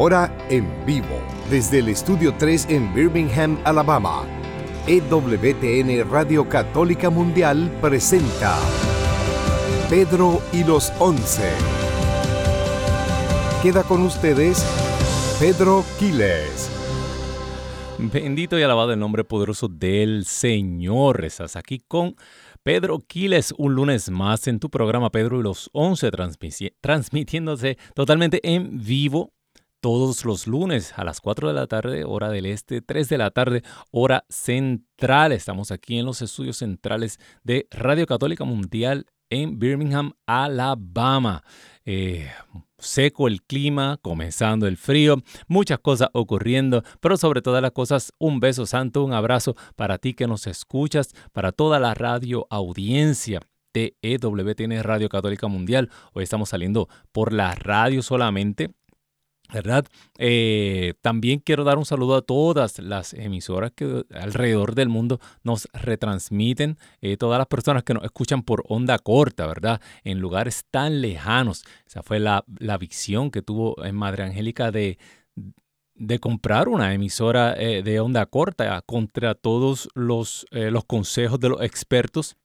Ahora en vivo, desde el Estudio 3 en Birmingham, Alabama, EWTN Radio Católica Mundial presenta Pedro y los Once. Queda con ustedes Pedro Quiles. Bendito y alabado el nombre poderoso del Señor. Estás aquí con Pedro Quiles un lunes más en tu programa Pedro y los Once, transmitiéndose totalmente en vivo todos los lunes a las 4 de la tarde, hora del este, 3 de la tarde, hora central. Estamos aquí en los estudios centrales de Radio Católica Mundial en Birmingham, Alabama. Eh, seco el clima, comenzando el frío, muchas cosas ocurriendo, pero sobre todas las cosas, un beso santo, un abrazo para ti que nos escuchas, para toda la radio audiencia de EWTN Radio Católica Mundial. Hoy estamos saliendo por la radio solamente ¿verdad? Eh, también quiero dar un saludo a todas las emisoras que alrededor del mundo nos retransmiten, eh, todas las personas que nos escuchan por onda corta, ¿verdad? En lugares tan lejanos. Esa fue la, visión que tuvo en Madre Angélica de, de comprar una emisora eh, de onda corta contra todos los, los consejos de los expertos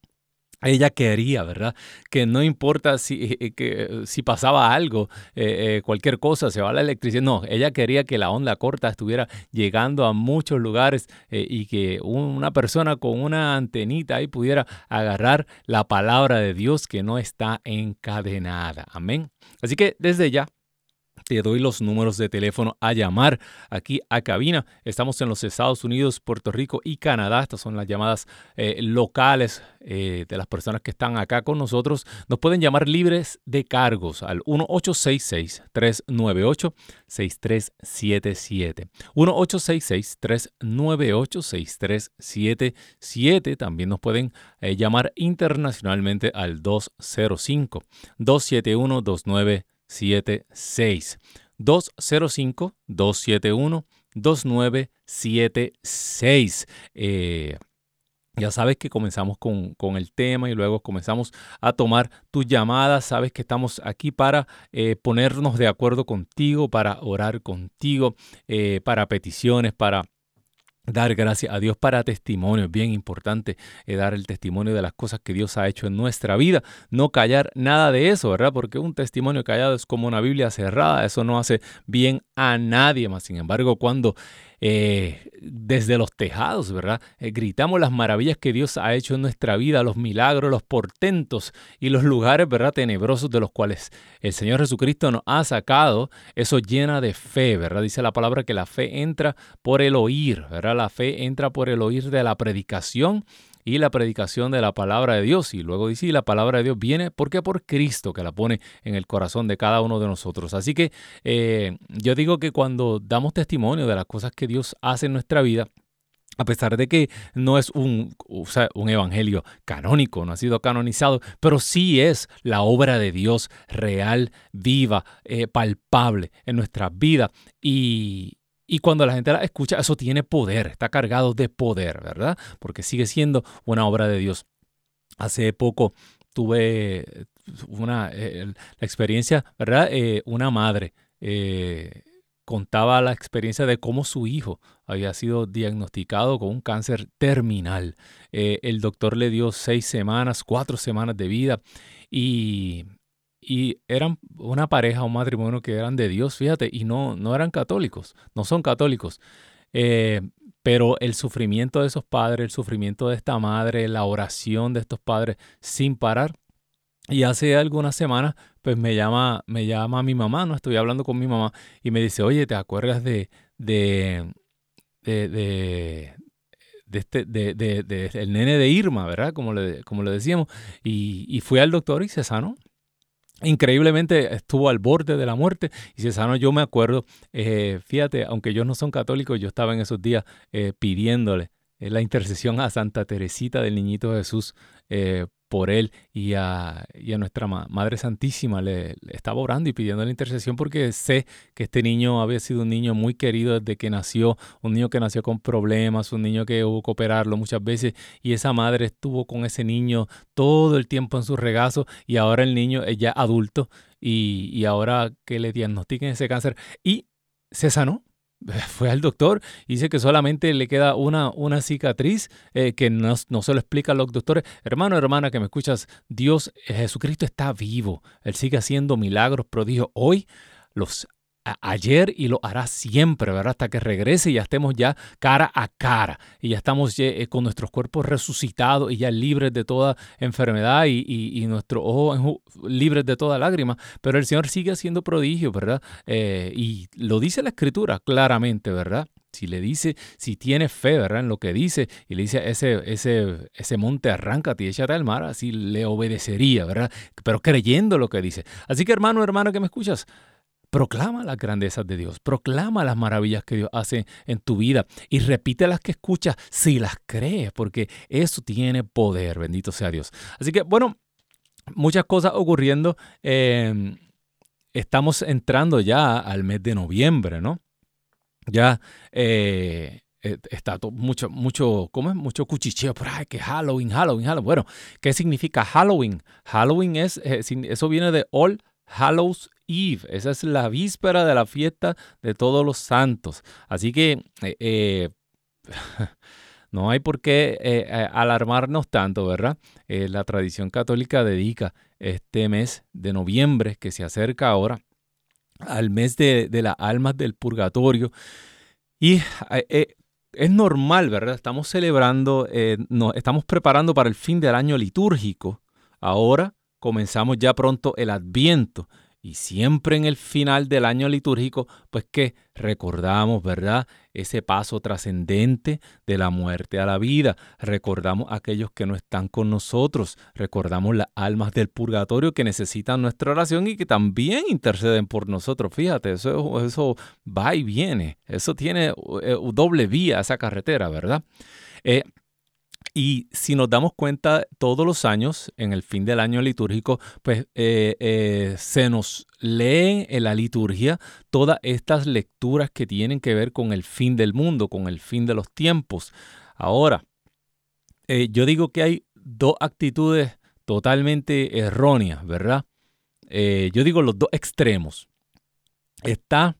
ella quería, ¿verdad? Que no importa si, eh, eh, que, si pasaba algo, eh, cualquier cosa, se va la electricidad. No, ella quería que la onda corta estuviera llegando a muchos lugares y que una persona con una antenita ahí pudiera agarrar la palabra de Dios que no está encadenada. Amén. Así que desde ya te doy los números de teléfono a llamar aquí a cabina. Estamos en los Estados Unidos, Puerto Rico y Canadá. Estas son las llamadas eh, locales eh, de las personas que están acá con nosotros. Nos pueden llamar libres de cargos al 1866-398-6377. 1866-398-6377. También nos pueden eh, llamar internacionalmente al 205 271 29 76 205 271 2976. ya sabes que comenzamos con, el tema y luego comenzamos a tomar tus llamadas. Sabes que estamos aquí para eh, ponernos de acuerdo contigo, para orar contigo, eh, para peticiones, para Dar gracias a Dios para testimonio, es bien importante eh, dar el testimonio de las cosas que Dios ha hecho en nuestra vida, no callar nada de eso, ¿verdad? Porque un testimonio callado es como una Biblia cerrada, eso no hace bien a nadie más. Sin embargo, cuando eh, desde los tejados, ¿verdad? Eh, gritamos las maravillas que Dios ha hecho en nuestra vida, los milagros, los portentos y los lugares, ¿verdad? Tenebrosos de los cuales el Señor Jesucristo nos ha sacado. Eso llena de fe, ¿verdad? Dice la palabra que la fe entra por el oír, ¿verdad? La fe entra por el oír de la predicación y la predicación de la palabra de Dios. Y luego dice, la palabra de Dios viene porque por Cristo que la pone en el corazón de cada uno de nosotros. Así que eh, yo digo que cuando damos testimonio de las cosas que Dios hace en nuestra vida, a pesar de que no es un, un, evangelio canónico, no ha sido canonizado, pero sí es la obra de Dios real, viva, eh, palpable en nuestra vida. Y, y cuando la gente la escucha, eso tiene poder, está cargado de poder, ¿verdad? Porque sigue siendo una obra de Dios. Hace poco tuve una eh, la experiencia, ¿verdad? Eh, una madre eh, contaba la experiencia de cómo su hijo había sido diagnosticado con un cáncer terminal. el doctor le dio seis semanas, cuatro semanas de vida y y eran una pareja, un matrimonio que eran de Dios, fíjate, y no, no eran católicos, no son católicos. Eh, pero el sufrimiento de esos padres, el sufrimiento de esta madre, la oración de estos padres sin parar. Y hace algunas semanas, pues me llama, me llama mi mamá, ¿no? Estoy hablando con mi mamá y me dice, oye, ¿te acuerdas de, de, de, de, este, de, de, el nene de Irma, ¿verdad? Como le, como le decíamos. Y, y fui al doctor y se sanó. Increíblemente estuvo al borde de la muerte y se sanó. Yo me acuerdo, eh, fíjate, aunque ellos no son católicos, yo estaba en esos días eh, pidiéndole eh, la intercesión a Santa Teresita del Niñito Jesús por él y a, nuestra Madre Santísima. Le, estaba orando y pidiendo la intercesión porque sé que este niño había sido un niño muy querido desde que nació, un niño que nació con problemas, un niño que hubo que operarlo muchas veces y esa madre estuvo con ese niño todo el tiempo en su regazo y ahora el niño es ya adulto y, y ahora que le diagnostiquen ese cáncer y se sanó. Fue al doctor y dice que solamente le queda una, una cicatriz eh, que no, no, se lo explican los doctores. Hermano, hermana, que me escuchas, Dios, Jesucristo está vivo. Él sigue haciendo milagros, prodigios. Hoy los ayer y lo hará siempre, ¿verdad? Hasta que regrese y ya estemos ya cara a cara y ya estamos eh, con nuestros cuerpos resucitados y ya libres de toda enfermedad y, y, nuestros ojos libres de toda lágrima. Pero el Señor sigue haciendo prodigios, ¿verdad? Eh, y lo dice la Escritura claramente, ¿verdad? si le dice, si tiene fe, ¿verdad? En lo que dice, y le dice, ese, ese, ese monte arráncate y échate al mar, así le obedecería, ¿verdad? Pero creyendo lo que dice. Así que hermano, hermana que me escuchas, Proclama las grandezas de Dios, proclama las maravillas que Dios hace en tu vida y repite las que escuchas si las crees, porque eso tiene poder, bendito sea Dios. Así que bueno, muchas cosas ocurriendo. Em, estamos entrando ya al mes de noviembre, ¿no? Ya eh, eh, está mucho, mucho, ¿cómo es? Mucho cuchicheo por que Halloween, Halloween, Halloween. Bueno, ¿qué significa Halloween? Halloween es, eh, eso viene de All Hallows Eve. Esa es la víspera de la fiesta de todos los santos. Así que eh, eh, no hay por qué eh, alarmarnos tanto, ¿verdad? la tradición católica dedica este mes de noviembre que se acerca ahora al mes de, las almas del purgatorio. Y es normal, ¿verdad? Estamos celebrando, estamos preparando para el fin del año litúrgico. Ahora comenzamos ya pronto el adviento y siempre en el final del año litúrgico, pues que recordamos, ¿verdad? Ese paso trascendente de la muerte a la vida. Recordamos aquellos que no están con nosotros. Recordamos las almas del purgatorio que necesitan nuestra oración y que también interceden por nosotros. Fíjate, eso, eso va y viene. Eso tiene eh, doble vía esa carretera, ¿verdad? Eh, y si nos damos cuenta, todos los años, en el fin del año litúrgico, pues eh, eh, se nos leen en la liturgia todas estas lecturas que tienen que ver con el fin del mundo, con el fin de los tiempos. Ahora, eh, yo digo que hay dos actitudes totalmente erróneas, ¿verdad? yo digo los dos extremos. Está,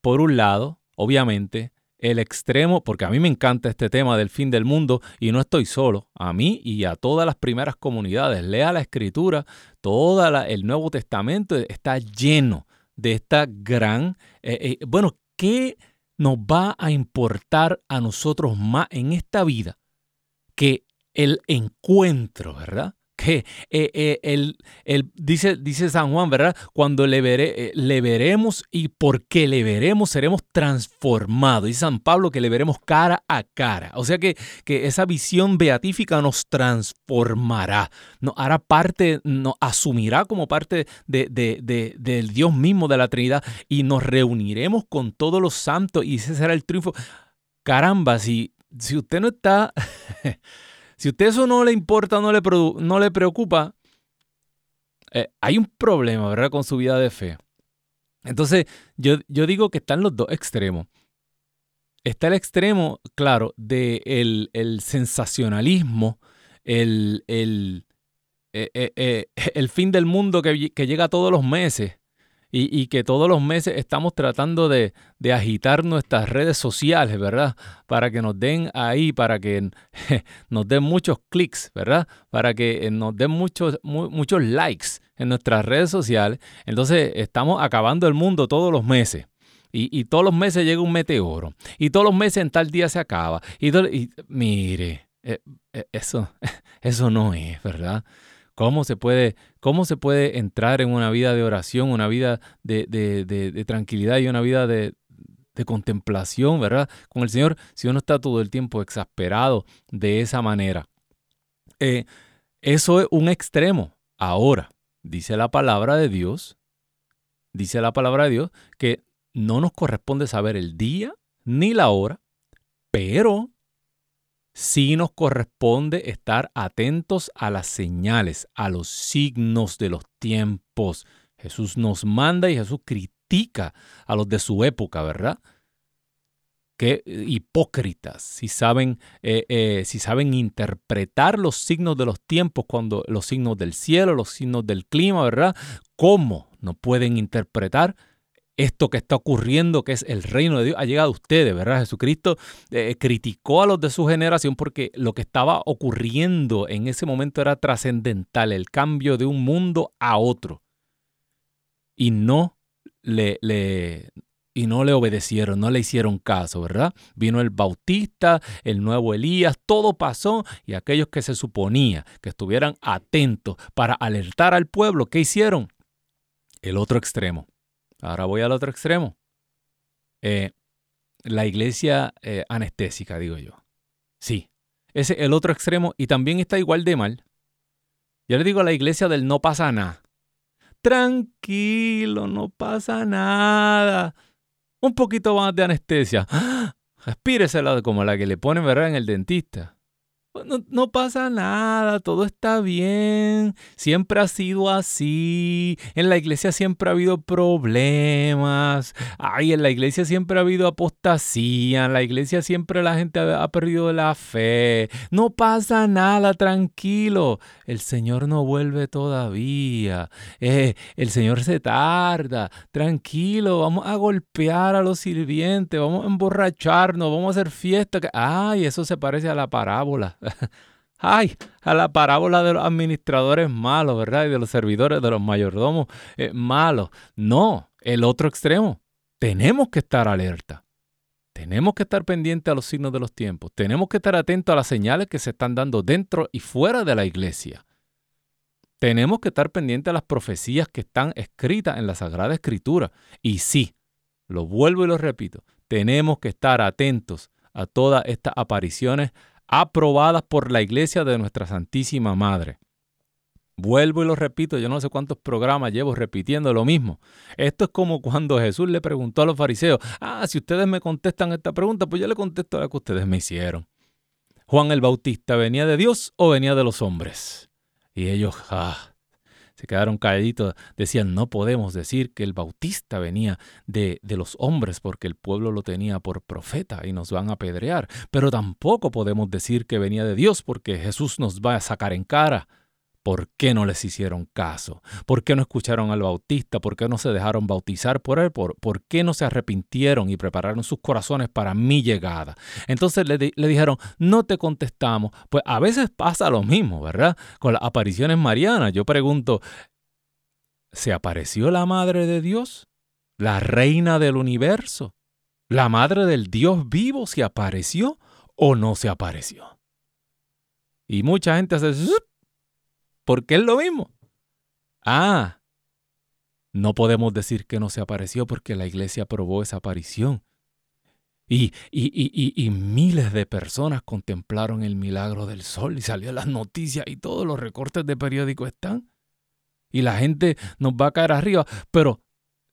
por un lado, obviamente, el extremo, porque a mí me encanta este tema del fin del mundo y no estoy solo, a mí y a todas las primeras comunidades. Lea la escritura, todo el Nuevo Testamento está lleno de esta gran, eh, eh, bueno, ¿qué nos va a importar a nosotros más en esta vida que el encuentro, ¿verdad? Que eh, eh, dice, dice San Juan, ¿verdad? Cuando le, eh, le veremos y porque le veremos seremos transformados. Dice San Pablo que le veremos cara a cara. O sea que, que esa visión beatífica nos transformará, nos hará parte, nos asumirá como parte de, del Dios mismo de la Trinidad y nos reuniremos con todos los santos y ese será el triunfo. Caramba, si, si usted no está... Si usted eso no le importa, no le, no le preocupa, eh, hay un problema, ¿verdad? Con su vida de fe. Entonces, yo, yo digo que están los dos extremos. Está el extremo, claro, del de el sensacionalismo, el, el, eh, eh, el, fin del mundo que, que llega todos los meses, y, que todos los meses estamos tratando de, agitar nuestras redes sociales, ¿verdad? Para que nos den ahí, para que nos den muchos clics, ¿verdad? Para que eh, nos den muchos, muchos likes en nuestras redes sociales. Entonces estamos acabando el mundo todos los meses. Y, todos los meses llega un meteoro. Y todos los meses en tal día se acaba. Y, mire, eh, eh, eso, eso no es, ¿verdad? ¿Cómo se puede, cómo se puede entrar en una vida de oración, una vida de, tranquilidad y una vida de, contemplación, ¿verdad? Con el Señor, si uno está todo el tiempo exasperado de esa manera. Eh, eso es un extremo. Ahora, dice la palabra de Dios, dice la palabra de Dios que no nos corresponde saber el día ni la hora, pero sí nos corresponde estar atentos a las señales, a los signos de los tiempos. Jesús nos manda y Jesús critica a los de su época, ¿verdad? Qué hipócritas, si saben, eh, eh, si saben interpretar los signos de los tiempos, cuando los signos del cielo, los signos del clima, ¿verdad? ¿Cómo no pueden interpretar esto que está ocurriendo, que es el reino de Dios, ha llegado a ustedes, ¿verdad? Jesucristo eh, criticó a los de su generación porque lo que estaba ocurriendo en ese momento era trascendental, el cambio de un mundo a otro. Y no le, le, y no le obedecieron, no le hicieron caso, ¿verdad? Vino el Bautista, el nuevo Elías, todo pasó y aquellos que se suponía que estuvieran atentos para alertar al pueblo, ¿qué hicieron? El otro extremo. Ahora voy al otro extremo. Eh, la iglesia eh, anestésica, digo yo. Sí, ese es el otro extremo y también está igual de mal. Yo le digo a la iglesia del no pasa nada. Tranquilo, no pasa nada. Un poquito más de anestesia. Respíresela como la que le ponen, ¿verdad? En el dentista. Pues no, pasa nada, todo está bien, siempre ha sido así, en la iglesia siempre ha habido problemas, ay, en la iglesia siempre ha habido apostasía, en la iglesia siempre la gente ha, perdido la fe, no pasa nada, tranquilo, el Señor no vuelve todavía, eh, el Señor se tarda, tranquilo, vamos a golpear a los sirvientes, vamos a emborracharnos, vamos a hacer fiesta, ay, eso se parece a la parábola. Ay, a la parábola de los administradores malos, ¿verdad? Y de los servidores, de los mayordomos eh, malos. No, el otro extremo. Tenemos que estar alerta. Tenemos que estar pendientes a los signos de los tiempos. Tenemos que estar atentos a las señales que se están dando dentro y fuera de la iglesia. Tenemos que estar pendientes a las profecías que están escritas en la Sagrada Escritura. Y sí, lo vuelvo y lo repito, tenemos que estar atentos a todas estas apariciones aprobadas por la iglesia de nuestra Santísima Madre. Vuelvo y lo repito, yo no sé cuántos programas llevo repitiendo lo mismo. Esto es como cuando Jesús le preguntó a los fariseos, ah, si ustedes me contestan esta pregunta, pues yo le contesto la que ustedes me hicieron. Juan el Bautista, ¿venía de Dios o venía de los hombres? Y ellos, ah, se quedaron calladitos, decían, no podemos decir que el bautista venía de, de, los hombres porque el pueblo lo tenía por profeta y nos van a apedrear, pero tampoco podemos decir que venía de Dios porque Jesús nos va a sacar en cara. ¿Por qué no les hicieron caso? ¿Por qué no escucharon al Bautista? ¿Por qué no se dejaron bautizar por él? ¿Por, qué no se arrepintieron y prepararon sus corazones para mi llegada? Entonces le, le, dijeron, no te contestamos. Pues a veces pasa lo mismo, ¿verdad? Con las apariciones marianas. Yo pregunto, ¿se apareció la Madre de Dios? ¿La Reina del Universo? ¿La Madre del Dios vivo se apareció o no se apareció? Y mucha gente hace porque es lo mismo. Ah, no podemos decir que no se apareció porque la iglesia aprobó esa aparición. Y, y, miles de personas contemplaron el milagro del sol y salió las noticias y todos los recortes de periódico están. Y la gente nos va a caer arriba. Pero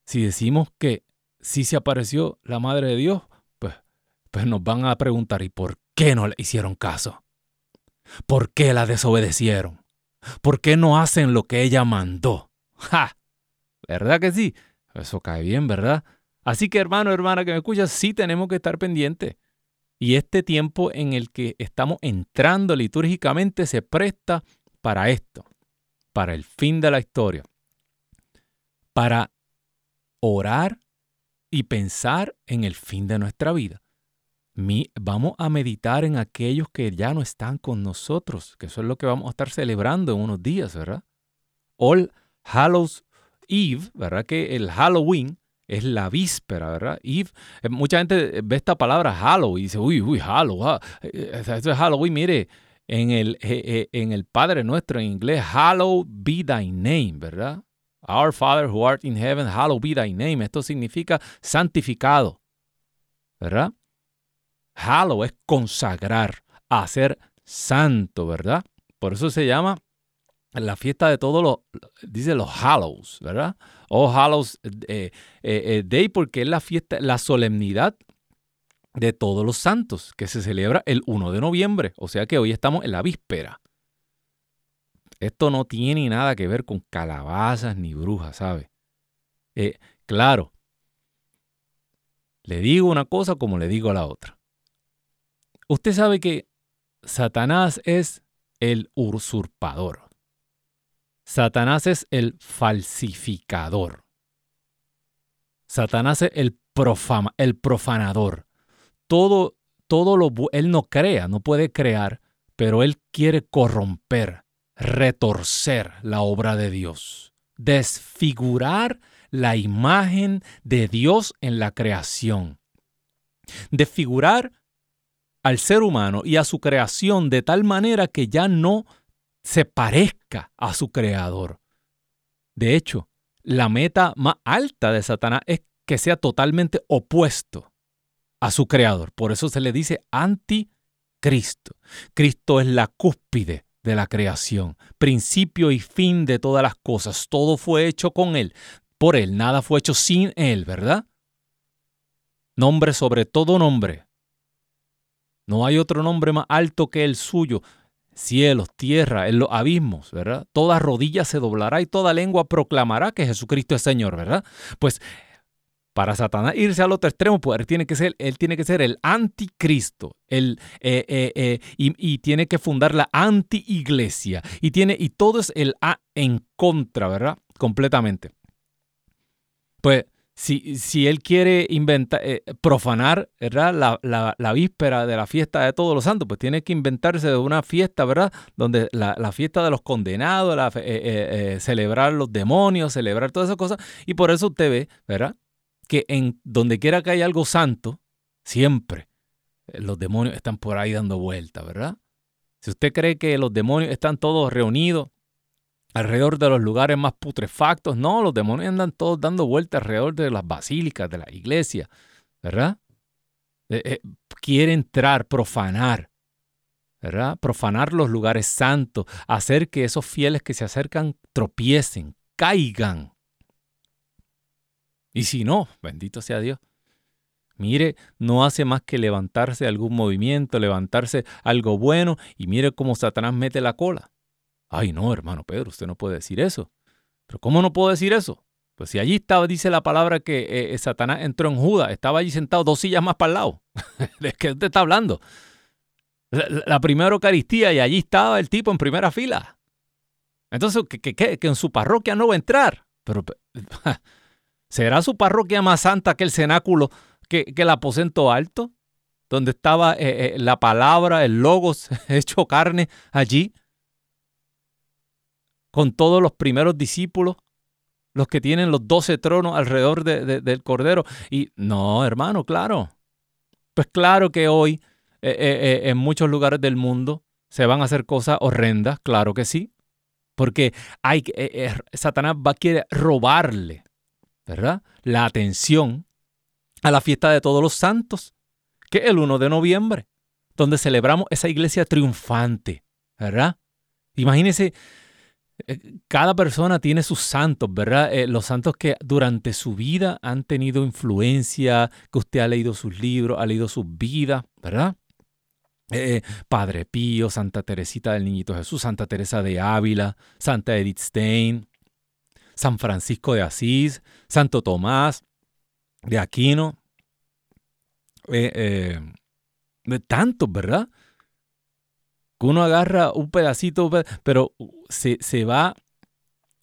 si decimos que sí se apareció la Madre de Dios, pues, pues nos van a preguntar, ¿y por qué no le hicieron caso? ¿Por qué la desobedecieron? ¿Por qué no hacen lo que ella mandó? ¡Ja! ¿Verdad que sí? Eso cae bien, ¿verdad? Así que hermano, hermana que me escuchas, sí tenemos que estar pendientes. Y este tiempo en el que estamos entrando litúrgicamente se presta para esto, para el fin de la historia, para orar y pensar en el fin de nuestra vida vamos a meditar en aquellos que ya no están con nosotros, que eso es lo que vamos a estar celebrando en unos días, ¿verdad? All Hallows Eve, ¿verdad? Que el Halloween es la víspera, ¿verdad? Eve, eh, mucha gente ve esta palabra Halloween y dice, uy, uy, Halloween, ah, eh, esto es Halloween, mire, en el, eh, en el Padre Nuestro en inglés, Hallowed be thy name, ¿verdad? Our Father who art in heaven, hallowed be thy name. Esto significa santificado, ¿verdad? Hallow es consagrar, hacer santo, ¿verdad? Por eso se llama la fiesta de todos los, dice los Hallows, ¿verdad? O Hallows eh, eh, eh, Day porque es la fiesta, la solemnidad de todos los santos que se celebra el 1 de noviembre. O sea que hoy estamos en la víspera. Esto no tiene nada que ver con calabazas ni brujas, ¿sabe? claro, le digo una cosa como le digo a la otra. Usted sabe que Satanás es el usurpador. Satanás es el falsificador. Satanás es el, profanador. Todo, todo lo él no crea, no puede crear, pero él quiere corromper, retorcer la obra de Dios, desfigurar la imagen de Dios en la creación. Desfigurar al ser humano y a su creación de tal manera que ya no se parezca a su creador. De hecho, la meta más alta de Satanás es que sea totalmente opuesto a su creador. Por eso se le dice anticristo. Cristo es la cúspide de la creación, principio y fin de todas las cosas. Todo fue hecho con Él, por Él, nada fue hecho sin Él, ¿verdad? Nombre sobre todo nombre. No hay otro nombre más alto que el suyo cielos, tierra, en los abismos, ¿verdad? Toda rodilla se doblará y toda lengua proclamará que Jesucristo es Señor, ¿verdad? Pues para Satanás irse al otro extremo, pues él tiene que ser, él tiene que ser el anticristo, el, eh, eh, eh, y, tiene que fundar la anti-iglesia, y, tiene, y todo es el A en contra, ¿verdad? Completamente. Pues si, él quiere inventar, eh, profanar ¿verdad? La, víspera de la fiesta de todos los santos, pues tiene que inventarse de una fiesta, ¿verdad? Donde la, fiesta de los condenados, eh, eh, celebrar los demonios, celebrar todas esas cosas. Y por eso usted ve, ¿verdad? Que en donde quiera que haya algo santo, siempre los demonios están por ahí dando vueltas, ¿verdad? Si usted cree que los demonios están todos reunidos alrededor de los lugares más putrefactos. No, los demonios andan todos dando vueltas alrededor de las basílicas, de la iglesia, ¿verdad? Eh, eh, quiere entrar, profanar, ¿verdad? Profanar los lugares santos, hacer que esos fieles que se acercan tropiecen, caigan. Y si no, bendito sea Dios. Mire, no hace más que levantarse algún movimiento, levantarse algo bueno y mire cómo Satanás mete la cola. Ay, no, hermano Pedro, usted no puede decir eso. Pero ¿cómo no puedo decir eso? Pues si allí estaba, dice la palabra que eh, eh, Satanás entró en Judas, estaba allí sentado dos sillas más para el lado. ¿De qué usted está hablando? La, primera Eucaristía y allí estaba el tipo en primera fila. Entonces, ¿qué, que en su parroquia no va a entrar. Pero, ¿será su parroquia más santa que el cenáculo, que, el aposento alto? Donde estaba eh, la palabra, el logos hecho carne allí con todos los primeros discípulos, los que tienen los doce tronos alrededor del Cordero. Y no, hermano, claro. Pues claro que hoy eh, eh, eh, en muchos lugares del mundo se van a hacer cosas horrendas, claro que sí. Porque hay, Satanás va a querer robarle, ¿verdad? La atención a la fiesta de todos los santos, que es el 1 de noviembre, donde celebramos esa iglesia triunfante, ¿verdad? Imagínense cada persona tiene sus santos, ¿verdad? Eh, los santos que durante su vida han tenido influencia, que usted ha leído sus libros, ha leído sus vidas, ¿verdad? Eh, Padre Pío, Santa Teresita del Niñito Jesús, Santa Teresa de Ávila, Santa Edith Stein, San Francisco de Asís, Santo Tomás de Aquino, de tantos, ¿verdad? Uno agarra un pedacito, pero se, se va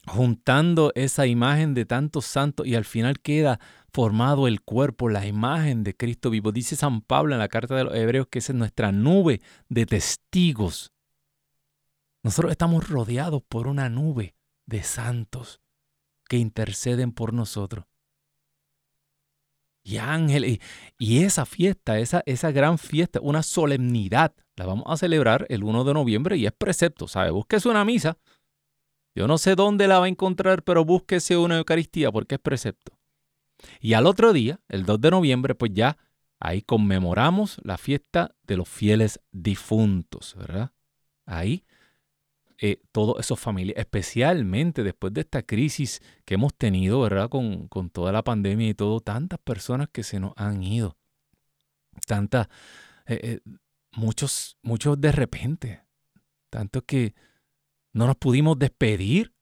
juntando esa imagen de tantos santos y al final queda formado el cuerpo, la imagen de Cristo vivo. Dice San Pablo en la carta de los Hebreos que esa es nuestra nube de testigos. Nosotros estamos rodeados por una nube de santos que interceden por nosotros. Y ángeles, y esa fiesta, esa, esa gran fiesta, una solemnidad la vamos a celebrar el 1 de noviembre y es precepto, ¿sabe? Búsquese una misa. Yo no sé dónde la va a encontrar, pero búsquese una Eucaristía porque es precepto. Y al otro día, el 2 de noviembre, pues ya ahí conmemoramos la fiesta de los fieles difuntos, ¿verdad? Ahí eh, todos esos familias, especialmente después de esta crisis que hemos tenido, ¿verdad? Con, con toda la pandemia y todo, tantas personas que se nos han ido. Tantas, eh, eh, muchos, muchos de repente, tanto que no nos pudimos despedir.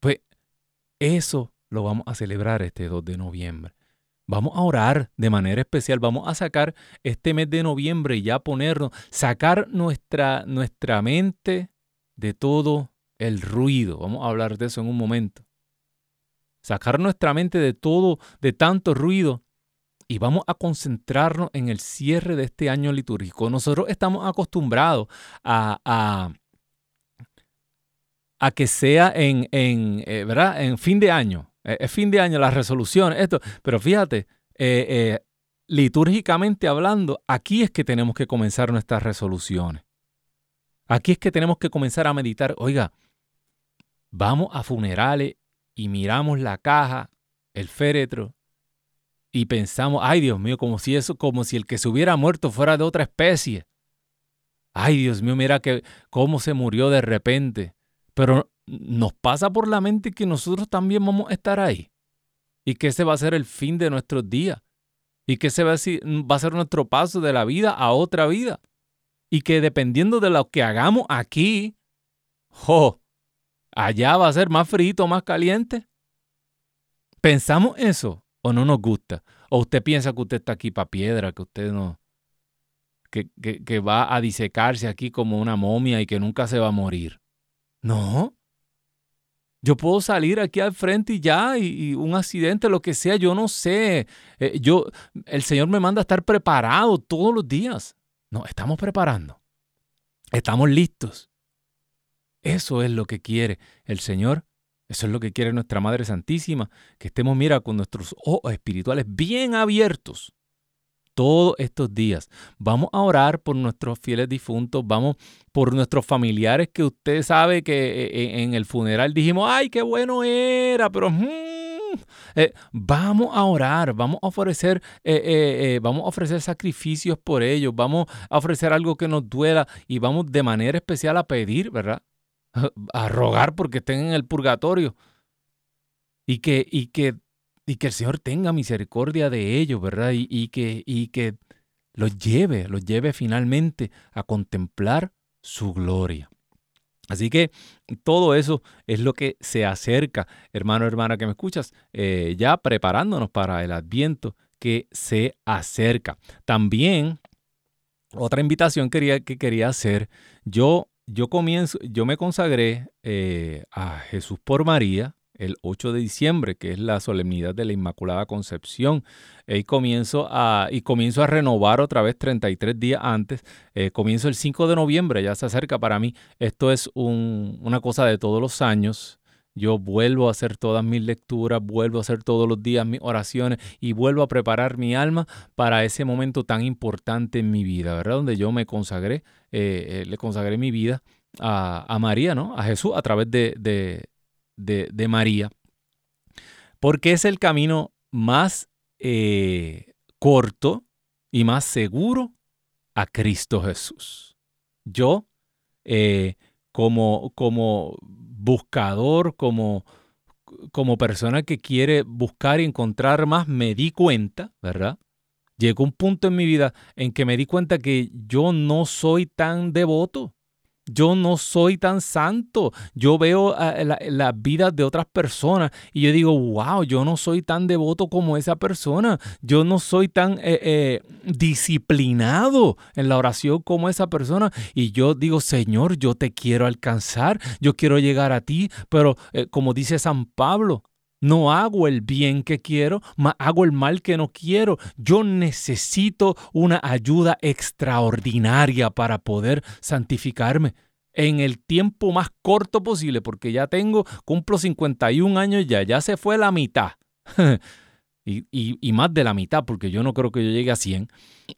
Pues eso lo vamos a celebrar este 2 de noviembre. Vamos a orar de manera especial, vamos a sacar este mes de noviembre y ya ponernos, sacar nuestra, nuestra mente de todo el ruido. Vamos a hablar de eso en un momento. sacar nuestra mente de todo, de tanto ruido y vamos a concentrarnos en el cierre de este año litúrgico. Nosotros estamos acostumbrados a, a, a que sea en, en, eh, ¿verdad? en fin de año. Eh, es fin de año, la resolución, esto. Pero fíjate, eh, litúrgicamente hablando, aquí es que tenemos que comenzar nuestras resoluciones. Aquí es que tenemos que comenzar a meditar. Oiga, vamos a funerales y miramos la caja, el féretro, y pensamos, ay Dios mío, como si eso, como si el que se hubiera muerto fuera de otra especie. Ay Dios mío, mira que cómo se murió de repente. Pero nos pasa por la mente que nosotros también vamos a estar ahí. Y que ese va a ser el fin de nuestros días. Y que ese va a ser nuestro paso de la vida a otra vida. Y que dependiendo de lo que hagamos aquí, allá va a ser más frito, más caliente. ¿Pensamos eso o no nos gusta? ¿O usted piensa que usted está aquí para piedra, que usted no... Que, que, va a disecarse aquí como una momia y que nunca se va a morir? No. Yo puedo salir aquí al frente y ya, y, un accidente, lo que sea, yo no sé. Eh, yo, el Señor me manda a estar preparado todos los días. No, estamos preparando. Estamos listos. Eso es lo que quiere el Señor. Eso es lo que quiere nuestra Madre Santísima, que estemos, mira, con nuestros ojos espirituales bien abiertos todos estos días. Vamos a orar por nuestros fieles difuntos, vamos por nuestros familiares que usted sabe que eh, eh, en el funeral dijimos, ay, qué bueno era, pero... Mm, eh, vamos a orar, vamos a ofrecer, vamos a ofrecer sacrificios por ellos, vamos a ofrecer algo que nos duela y vamos de manera especial a pedir, ¿verdad? a rogar porque estén en el purgatorio. Y que, y que, y que el Señor tenga misericordia de ellos, ¿verdad? Y, que, y que los lleve, los lleve finalmente a contemplar su gloria. Así que todo eso es lo que se acerca, hermano, hermana que me escuchas, eh, ya preparándonos para el adviento que se acerca. También otra invitación quería, que quería hacer, yo yo comienzo, yo me consagré eh, a Jesús por María el 8 de diciembre, que es la solemnidad de la Inmaculada Concepción. Y comienzo a, y comienzo a renovar otra vez 33 días antes. Eh, comienzo el 5 de noviembre, ya se acerca para mí. Esto es una cosa de todos los años. Yo vuelvo a hacer todas mis lecturas, vuelvo a hacer todos los días mis oraciones y vuelvo a preparar mi alma para ese momento tan importante en mi vida, ¿verdad? Donde yo me consagré, eh, eh, le consagré mi vida a, María, ¿no? A Jesús a través de, de, María. Porque es el camino más eh, corto y más seguro a Cristo Jesús. Yo, como, como buscador, como, como persona que quiere buscar y encontrar más, me di cuenta, ¿verdad? Llegó un punto en mi vida en que me di cuenta que yo no soy tan devoto yo no soy tan santo. Yo veo eh, las vidas de otras personas y yo digo, wow, yo no soy tan devoto como esa persona. Yo no soy tan eh, eh, disciplinado en la oración como esa persona. Y yo digo, Señor, yo te quiero alcanzar, yo quiero llegar a ti, pero como dice San Pablo, no hago el bien que quiero, mas hago el mal que no quiero. Yo necesito una ayuda extraordinaria para poder santificarme en el tiempo más corto posible, porque ya tengo, cumplo 51 años ya, ya se fue la mitad. y, más de la mitad, porque yo no creo que yo llegue a 100.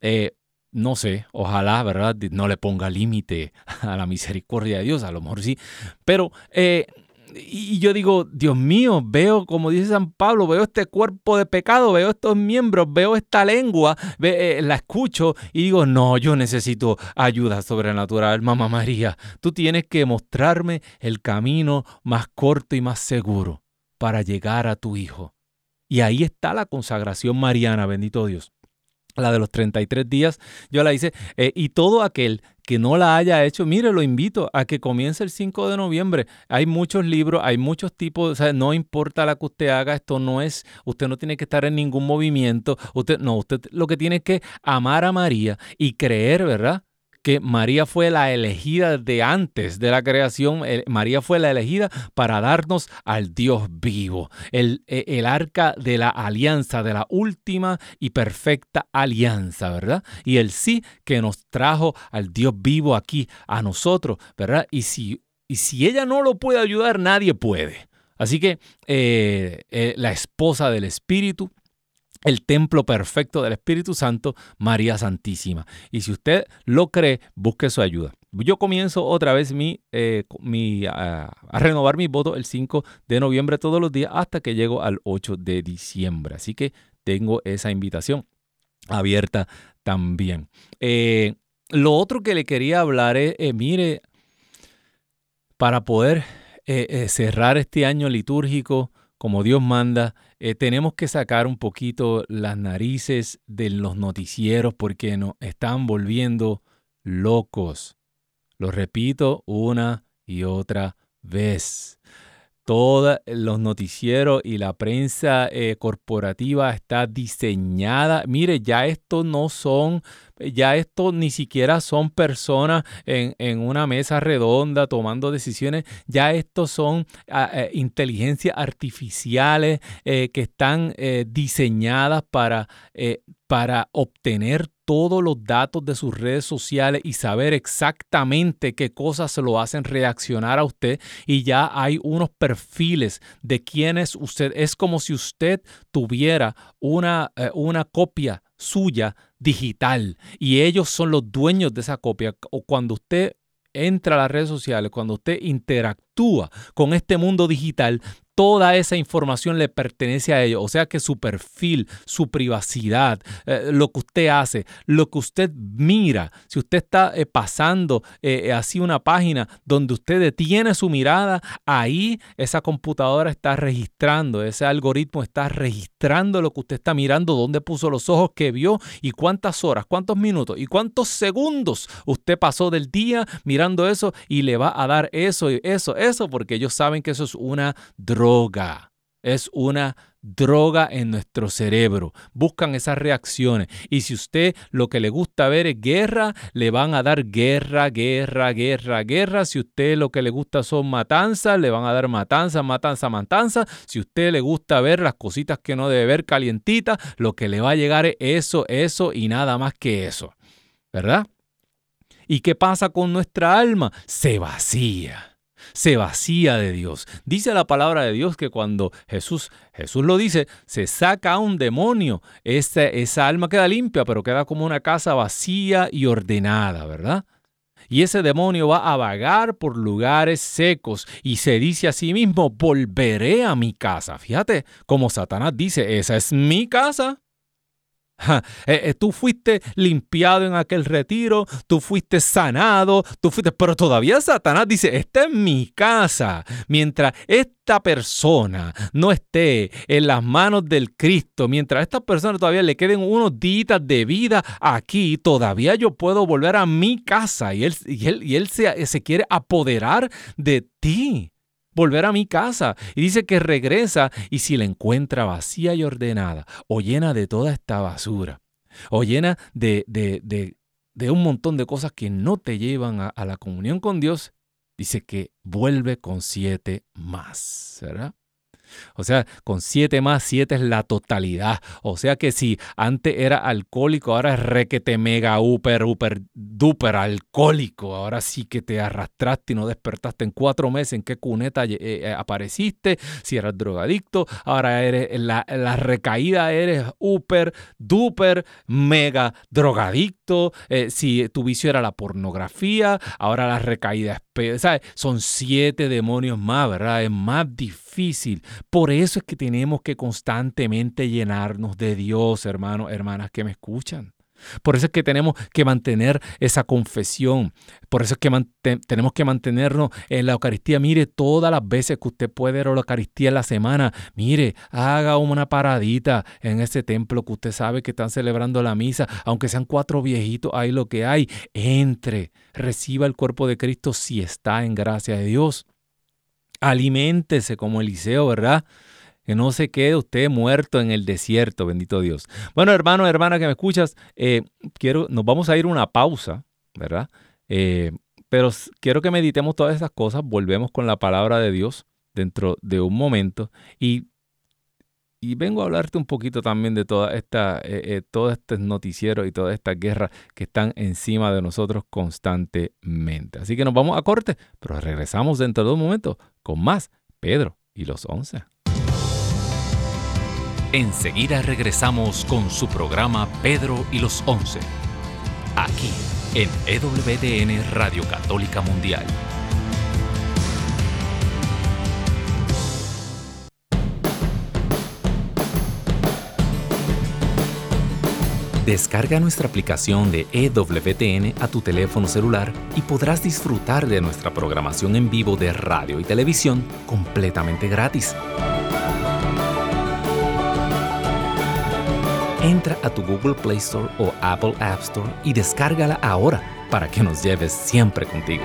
Eh, no sé, ojalá, ¿verdad? No le ponga límite a la misericordia de Dios, a lo mejor sí. Pero eh, y yo digo, Dios mío, veo, como dice San Pablo, veo este cuerpo de pecado, veo estos miembros, veo esta lengua, eh, la escucho y digo, no, yo necesito ayuda sobrenatural, Mamá María. Tú tienes que mostrarme el camino más corto y más seguro para llegar a tu Hijo. Y ahí está la consagración mariana, bendito Dios la de los 33 días, yo la hice. Eh, y todo aquel que no la haya hecho, mire, lo invito a que comience el 5 de noviembre. Hay muchos libros, hay muchos tipos, o sea, no importa la que usted haga, esto no es, usted no tiene que estar en ningún movimiento, usted no, usted lo que tiene es que amar a María y creer, ¿verdad? Que María fue la elegida de antes de la creación. María fue la elegida para darnos al Dios vivo, el, e, el arca de la alianza, de la última y perfecta alianza, ¿verdad? Y el sí que nos trajo al Dios vivo aquí a nosotros, ¿verdad? Y si, y si ella no lo puede ayudar, nadie puede. Así que eh, eh, la esposa del Espíritu, el templo perfecto del Espíritu Santo, María Santísima. Y si usted lo cree, busque su ayuda. Yo comienzo otra vez mi, eh, a, renovar mi voto el 5 de noviembre todos los días hasta que llego al 8 de diciembre. Así que tengo esa invitación abierta también. Eh, lo otro que le quería hablar es, eh, mire, para poder cerrar este año litúrgico como Dios manda, eh, tenemos que sacar un poquito las narices de los noticieros porque nos están volviendo locos. Lo repito una y otra vez. Todos los noticieros y la prensa eh, corporativa está diseñada. Mire, ya estos no son ya esto ni siquiera son personas en, una mesa redonda tomando decisiones, ya estos son ah, eh, inteligencias artificiales eh, que están eh, diseñadas para, para obtener todos los datos de sus redes sociales y saber exactamente qué cosas se lo hacen reaccionar a usted y ya hay unos perfiles de quiénes usted es como si usted tuviera una, una copia suya digital y ellos son los dueños de esa copia. O cuando usted entra a las redes sociales, cuando usted interactúa con este mundo digital, toda esa información le pertenece a ellos. O sea que su perfil, su privacidad, eh, lo que usted hace, lo que usted mira, si usted está eh, pasando eh, así una página donde usted detiene su mirada, ahí esa computadora está registrando, ese algoritmo está registrando lo que usted está mirando, dónde puso los ojos que vio y cuántas horas, cuántos minutos y cuántos segundos usted pasó del día mirando eso y le va a dar eso y eso, eso, porque ellos saben que eso es una droga droga. Es una droga en nuestro cerebro. Buscan esas reacciones. Y si usted lo que le gusta ver es guerra, le van a dar guerra, guerra, guerra, guerra. Si usted lo que le gusta son matanzas, le van a dar matanza, matanza, matanza. Si usted le gusta ver las cositas que no debe ver calientitas, lo que le va a llegar es eso, eso y nada más que eso. ¿Verdad? ¿Y qué pasa con nuestra alma? Se vacía se vacía de Dios. Dice la palabra de Dios que cuando Jesús, Jesús lo dice, se saca a un demonio, esa, esa alma queda limpia, pero queda como una casa vacía y ordenada, ¿verdad? Y ese demonio va a vagar por lugares secos y se dice a sí mismo, volveré a mi casa. Fíjate, como Satanás dice, esa es mi casa. Eh, eh, tú fuiste limpiado en aquel retiro, tú fuiste sanado, tú fuiste, pero todavía Satanás dice, esta es mi casa. Mientras esta persona no esté en las manos del Cristo, mientras a esta persona todavía le queden unos días de vida aquí, todavía yo puedo volver a mi casa y él, y él, se quiere apoderar de ti volver a mi casa. Y dice que regresa y si la encuentra vacía y ordenada o llena de toda esta basura o llena de, de, de, un montón de cosas que no te llevan a, a la comunión con Dios, dice que vuelve con siete más. ¿verdad? O sea, con 7 más 7 es la totalidad. O sea que si antes era alcohólico, ahora es requete mega, super, super, duper alcohólico. Ahora sí que te arrastraste y no despertaste en cuatro meses en qué cuneta eh, eh, apareciste. Si eras drogadicto, ahora eres la, la recaída, eres super, duper, mega drogadicto. Eh, si tu vicio era la pornografía, ahora la recaída es son siete demonios más, ¿verdad? Es más difícil. Por eso es que tenemos que constantemente llenarnos de Dios, hermanos, hermanas que me escuchan. Por eso es que tenemos que mantener esa confesión. Por eso es que tenemos que mantenernos en la Eucaristía. Mire, todas las veces que usted puede ir a la Eucaristía en la semana, mire, haga una paradita en ese templo que usted sabe que están celebrando la misa. Aunque sean cuatro viejitos, hay lo que hay. Entre, reciba el cuerpo de Cristo si está en gracia de Dios. Aliméntese como Eliseo, ¿verdad? Que no se quede usted muerto en el desierto, bendito Dios. Bueno, hermano, hermana que me escuchas, eh, quiero, nos vamos a ir una pausa ¿verdad? Eh, pero quiero que meditemos todas esas cosas, volvemos con la palabra de Dios dentro de un momento y, y vengo a hablarte un poquito también de toda esta, eh, eh, todo noticiero y todas estas guerras que están encima de nosotros constantemente. Así que nos vamos a corte, pero regresamos dentro de un momento con más Pedro y los once. Enseguida regresamos con su programa Pedro y los Once, aquí en EWTN Radio Católica Mundial. Descarga nuestra aplicación de EWTN a tu teléfono celular y podrás disfrutar de nuestra programación en vivo de radio y televisión completamente gratis. Entra a tu Google Play Store o Apple App Store y descárgala ahora para que nos lleves siempre contigo.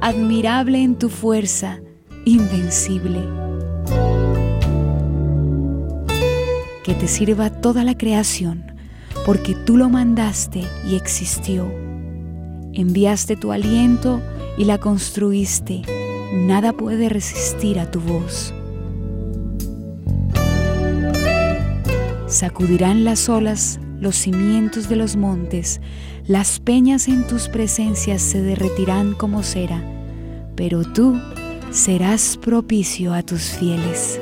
admirable en tu fuerza, invencible. Que te sirva toda la creación, porque tú lo mandaste y existió. Enviaste tu aliento y la construiste. Nada puede resistir a tu voz. Sacudirán las olas los cimientos de los montes, las peñas en tus presencias se derretirán como cera, pero tú serás propicio a tus fieles.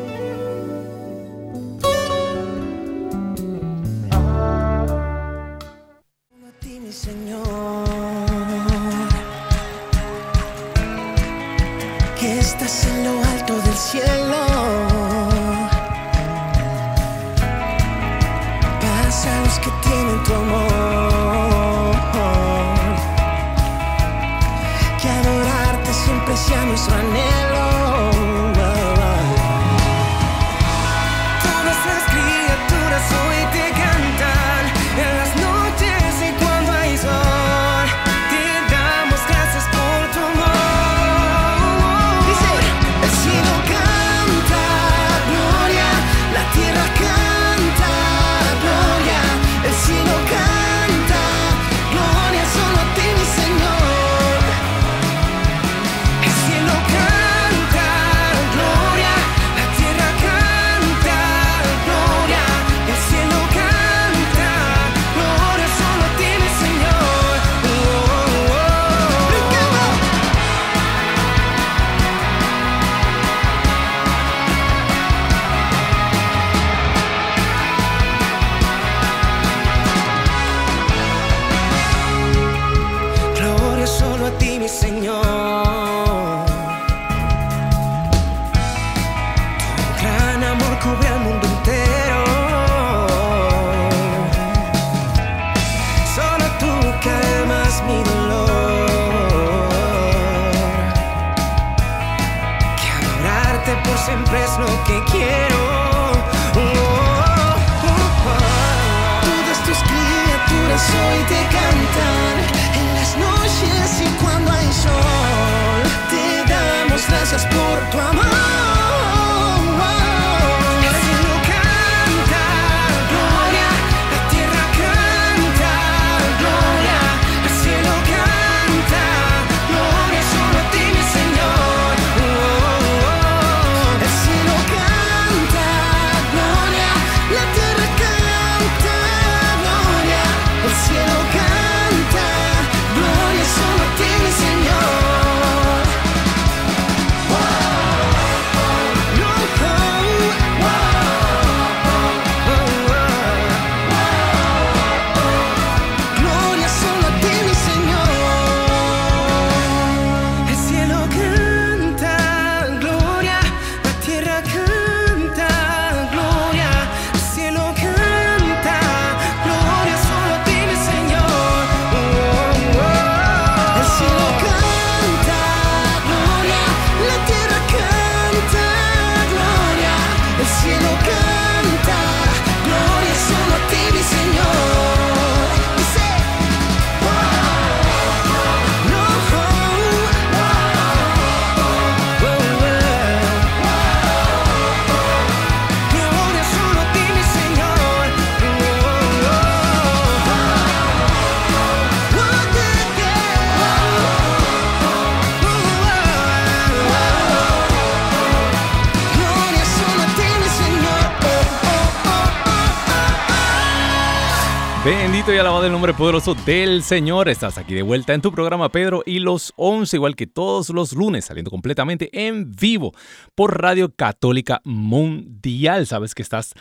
El nombre poderoso del Señor. Estás aquí de vuelta en tu programa Pedro y los 11, igual que todos los lunes, saliendo completamente en vivo por Radio Católica Mundial. Sabes que estás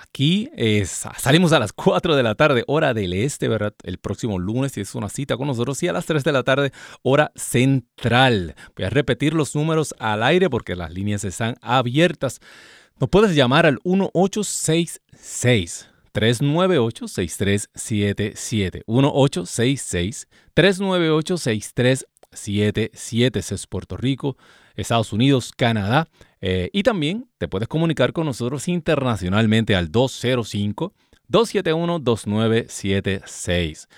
aquí. salimos a las 4 de la tarde, hora del este, ¿verdad? El próximo lunes tienes una cita con nosotros y a las 3 de la tarde, hora central. Voy a repetir los números al aire porque las líneas están abiertas. Nos puedes llamar al 1866. 398-6377. 1866-398-6377. Ese es Puerto Rico, Estados Unidos, Canadá. Eh, y también te puedes comunicar con nosotros internacionalmente al 205-271-2976.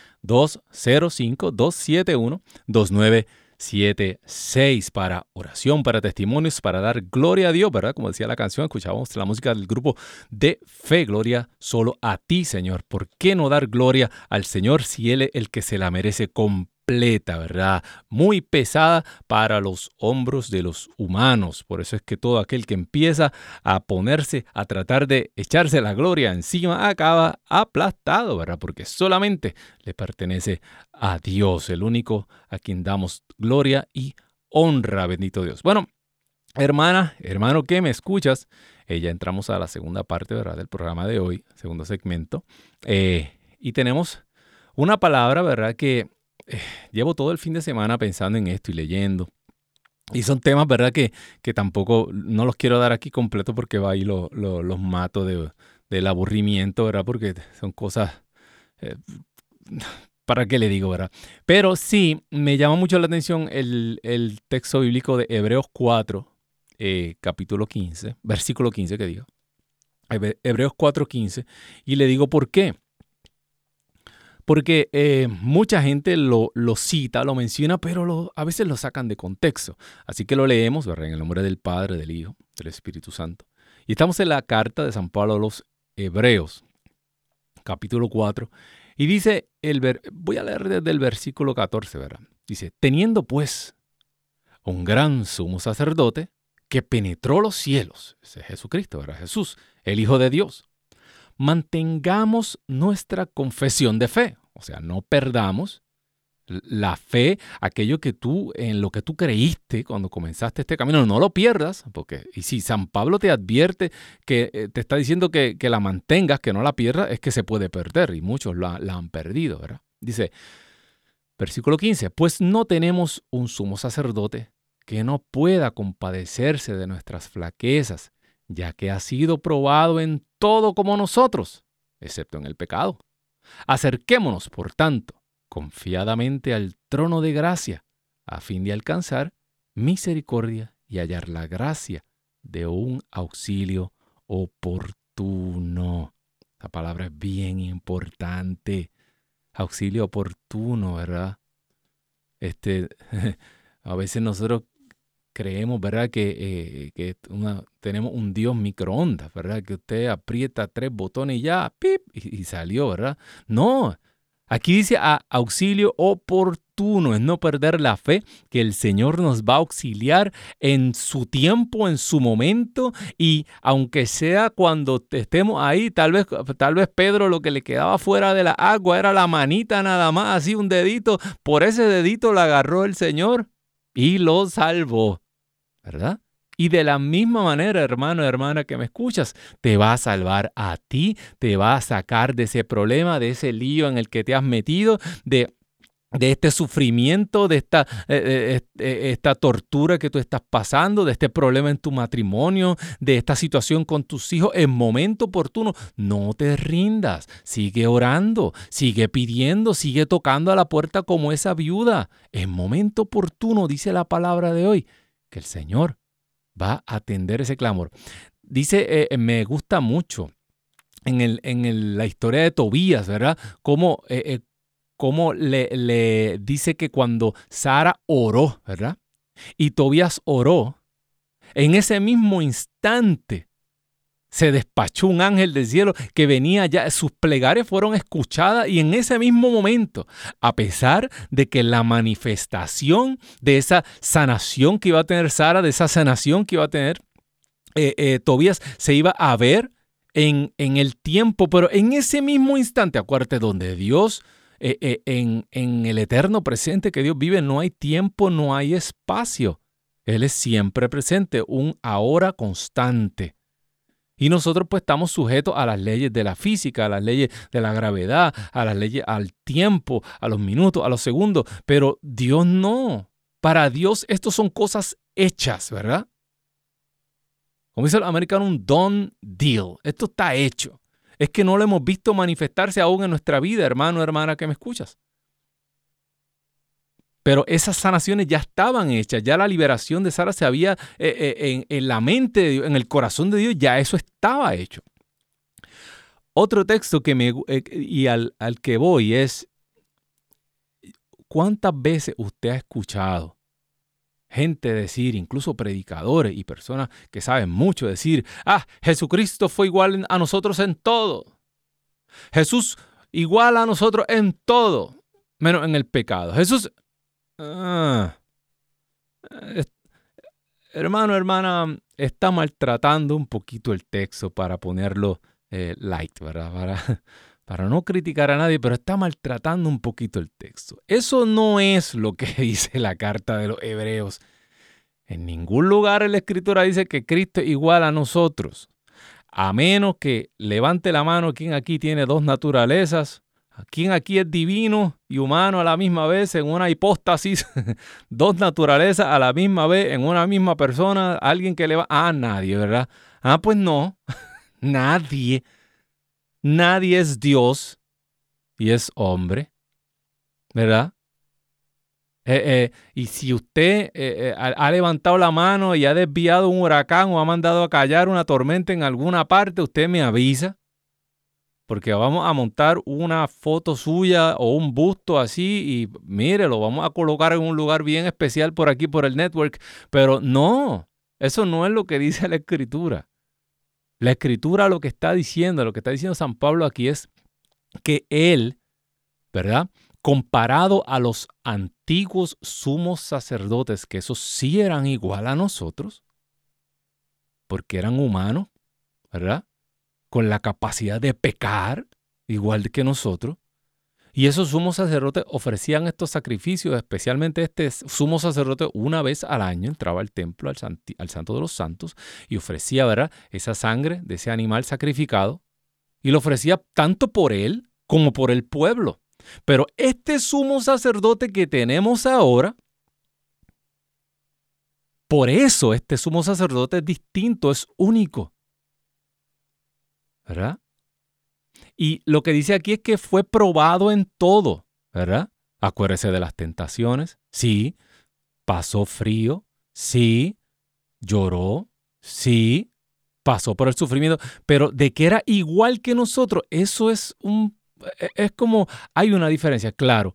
205-271-2976. 76 para oración, para testimonios, para dar gloria a Dios, ¿verdad? Como decía la canción, escuchábamos la música del grupo de fe, gloria solo a ti, Señor. ¿Por qué no dar gloria al Señor si Él es el que se la merece con completa, ¿verdad? Muy pesada para los hombros de los humanos. Por eso es que todo aquel que empieza a ponerse, a tratar de echarse la gloria encima, acaba aplastado, ¿verdad? Porque solamente le pertenece a Dios, el único a quien damos gloria y honra, bendito Dios. Bueno, hermana, hermano que me escuchas, eh, ya entramos a la segunda parte, ¿verdad? Del programa de hoy, segundo segmento. Eh, y tenemos una palabra, ¿verdad? Que eh, llevo todo el fin de semana pensando en esto y leyendo. Y son temas, ¿verdad? Que, que tampoco, no los quiero dar aquí completo porque va ahí lo, los mato de, del aburrimiento, ¿verdad? Porque son cosas, eh, ¿para qué le digo, verdad? Pero sí, me llama mucho la atención el, el texto bíblico de Hebreos 4, eh, capítulo 15, versículo 15 que diga. Hebreos 4, 15. Y le digo por qué porque eh, mucha gente lo, cita, lo menciona, pero a veces lo sacan de contexto. Así que lo leemos, ¿verdad? En el nombre del Padre, del Hijo, del Espíritu Santo. Y estamos en la carta de San Pablo a los Hebreos, capítulo 4. Y dice, el voy a leer desde el versículo 14, ¿verdad? Dice, teniendo pues un gran sumo sacerdote que penetró los cielos, ese es Jesucristo, ¿verdad? Jesús, el Hijo de Dios mantengamos nuestra confesión de fe. O sea, no perdamos la fe, aquello que tú, en lo que tú creíste cuando comenzaste este camino, no lo pierdas, porque y si San Pablo te advierte que eh, te está diciendo que, la mantengas, que no la pierdas, es que se puede perder y muchos la, la han perdido, ¿verdad? Dice, versículo 15, pues no tenemos un sumo sacerdote que no pueda compadecerse de nuestras flaquezas, ya que ha sido probado en todo como nosotros, excepto en el pecado. Acerquémonos, por tanto, confiadamente al trono de gracia, a fin de alcanzar misericordia y hallar la gracia de un auxilio oportuno. La palabra es bien importante. Auxilio oportuno, ¿verdad? Este, a veces nosotros creemos, ¿verdad? Que, eh, tenemos un Dios microondas, ¿verdad? Que usted aprieta tres botones y ya, ¡pip! Y, salió, ¿verdad? No, Aquí dice auxilio oportuno, es no perder la fe que el Señor nos va a auxiliar en su tiempo, en su momento y aunque sea cuando estemos ahí, tal vez, tal vez Pedro lo que le quedaba fuera de la agua era la manita nada más, así un dedito, por ese dedito la agarró el Señor y lo salvó, ¿verdad? Y de la misma manera, hermano, hermana que me escuchas, te va a salvar a ti, te va a sacar de ese problema, de ese lío en el que te has metido, de de este sufrimiento, de esta, eh, eh, eh, esta, tortura que tú estás pasando, de este problema en tu matrimonio, de esta situación con tus hijos, en momento oportuno, no te rindas, sigue orando, sigue pidiendo, sigue tocando a la puerta como esa viuda. En momento oportuno, dice la palabra de hoy, que el Señor va a atender ese clamor. Dice, eh, eh, me gusta mucho en, el, en la historia de Tobías, ¿verdad? Cómo, eh, le, le dice que cuando Sara oró, ¿verdad? Y Tobías oró, en ese mismo instante se despachó un ángel del cielo que venía ya, sus plegarias fueron escuchadas y en ese mismo momento, a pesar de que la manifestación de esa sanación que iba a tener Sara, de esa sanación que iba a tener eh, eh, Tobías, se iba a ver en, en, el tiempo, pero en ese mismo instante, acuérdate, donde Dios, eh, en, en el eterno presente que Dios vive, no hay tiempo, no hay espacio. Él es siempre presente, un ahora constante. Y nosotros pues estamos sujetos a las leyes de la física, a las leyes de la gravedad, a las leyes al tiempo, a los minutos, a los segundos, pero Dios no. Para Dios esto son cosas hechas, ¿verdad? Como dice el americano, un done deal. Esto está hecho. Es que no lo hemos visto manifestarse aún en nuestra vida, hermano, hermana, que me escuchas. Pero esas sanaciones ya estaban hechas, ya la liberación de Sara se había eh, eh, en, la mente de Dios, en el corazón de Dios, ya eso estaba hecho. Otro texto que me, eh, y al, al que voy es, ¿cuántas veces usted ha escuchado gente decir, incluso predicadores y personas que saben mucho decir, ah, Jesucristo fue igual a nosotros en todo. Jesús igual a nosotros en todo, menos en el pecado. Jesús Ah, hermano, hermana, está maltratando un poquito el texto para ponerlo eh, light, ¿verdad? Para, para no criticar a nadie, pero está maltratando un poquito el texto. Eso no es lo que dice la carta de los hebreos. En ningún lugar en la escritura dice que Cristo es igual a nosotros. A menos que levante la mano quien aquí tiene dos naturalezas ¿Quién aquí es divino y humano a la misma vez en una hipóstasis? Dos naturalezas a la misma vez en una misma persona. Alguien que le va... a nadie, ¿verdad? Ah, pues no. nadie. Nadie es Dios y es hombre. ¿Verdad? Eh, eh, y si usted eh, ha levantado la mano y ha desviado un huracán o ha mandado a callar una tormenta en alguna parte, usted me avisa porque vamos a montar una foto suya o un busto así y mire, lo vamos a colocar en un lugar bien especial por aquí, por el network. Pero no, eso no es lo que dice la escritura. La escritura lo que está diciendo, lo que está diciendo San Pablo aquí es que él, ¿verdad? Comparado a los antiguos sumos sacerdotes, que esos sí eran igual a nosotros, porque eran humanos, ¿verdad? Con la capacidad de pecar, igual que nosotros. Y esos sumos sacerdotes ofrecían estos sacrificios, especialmente este sumo sacerdote una vez al año entraba al templo, al, Santo de los Santos, y ofrecía ¿verdad? esa sangre de ese animal sacrificado, y lo ofrecía tanto por él como por el pueblo. Pero este sumo sacerdote que tenemos ahora, por eso este sumo sacerdote es distinto, es único. ¿Verdad? Y lo que dice aquí es que fue probado en todo, ¿verdad? Acuérdese de las tentaciones, sí. Pasó frío, sí. Lloró, Sí, pasó por el sufrimiento, pero de que era igual que nosotros, eso es un e, es como hay una diferencia, claro.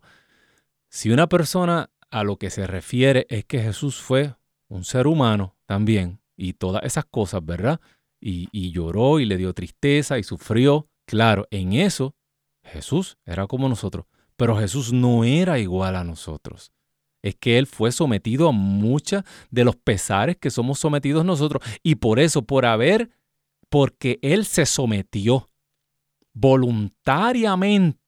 Si una persona a lo que se refiere es que Jesús fue un ser humano también y todas esas cosas, ¿verdad? Y, lloró y le dio tristeza y sufrió, claro, en eso Jesús era como nosotros, pero Jesús no era igual a nosotros es que Él fue sometido a muchos de los pesares que somos sometidos nosotros. Y por eso, por haber, porque Él se sometió voluntariamente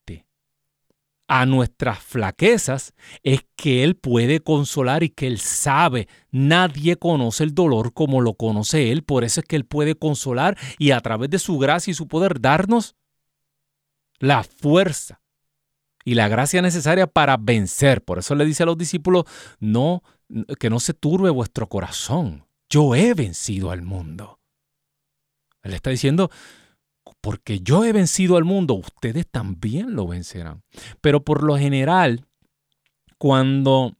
a nuestras flaquezas, es que Él puede consolar y que Él sabe. Nadie conoce el dolor como lo conoce Él. Por eso es que Él puede consolar y a través de su gracia y su poder darnos la fuerza y la gracia necesaria para vencer. Por eso le dice a los discípulos, no, que no se turbe vuestro corazón. Yo he vencido al mundo. Él está diciendo, porque yo he vencido al mundo, ustedes también lo vencerán. Pero por lo general, cuando,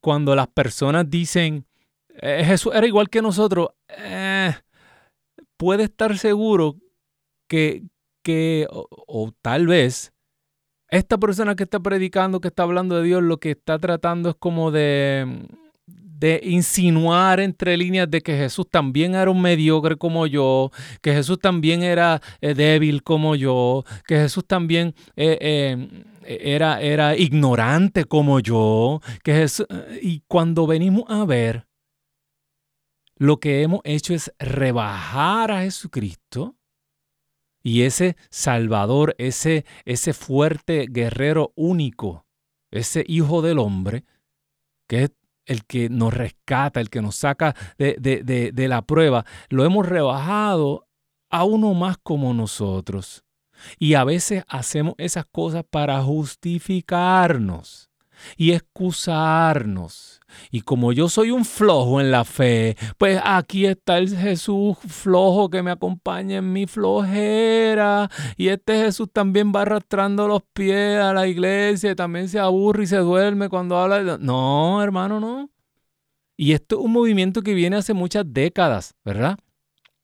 cuando las personas dicen, eh, Jesús era igual que nosotros, eh, puede estar seguro que, que o tal vez esta persona que está predicando, que está hablando de Dios, lo que está tratando es como de, de insinuar entre líneas de que Jesús también era un mediocre como yo, que Jesús también era eh, débil como yo, que Jesús también eh, eh, era, era ignorante como yo, que Jesús, y cuando venimos a ver, lo que hemos hecho es rebajar a Jesucristo y ese Salvador, ese, ese fuerte guerrero único, ese Hijo del Hombre, que es el que nos rescata, el que nos saca de, de, de, la prueba, lo hemos rebajado a uno más como nosotros. Y a veces hacemos esas cosas para justificarnos y excusarnos. Y como yo soy un flojo en la fe, pues aquí está el Jesús flojo que me acompaña en mi flojera. Y este Jesús también va arrastrando los pies a la iglesia y también se aburre y se duerme cuando habla. No, hermano, no. Y esto es un movimiento que viene hace muchas décadas, ¿verdad?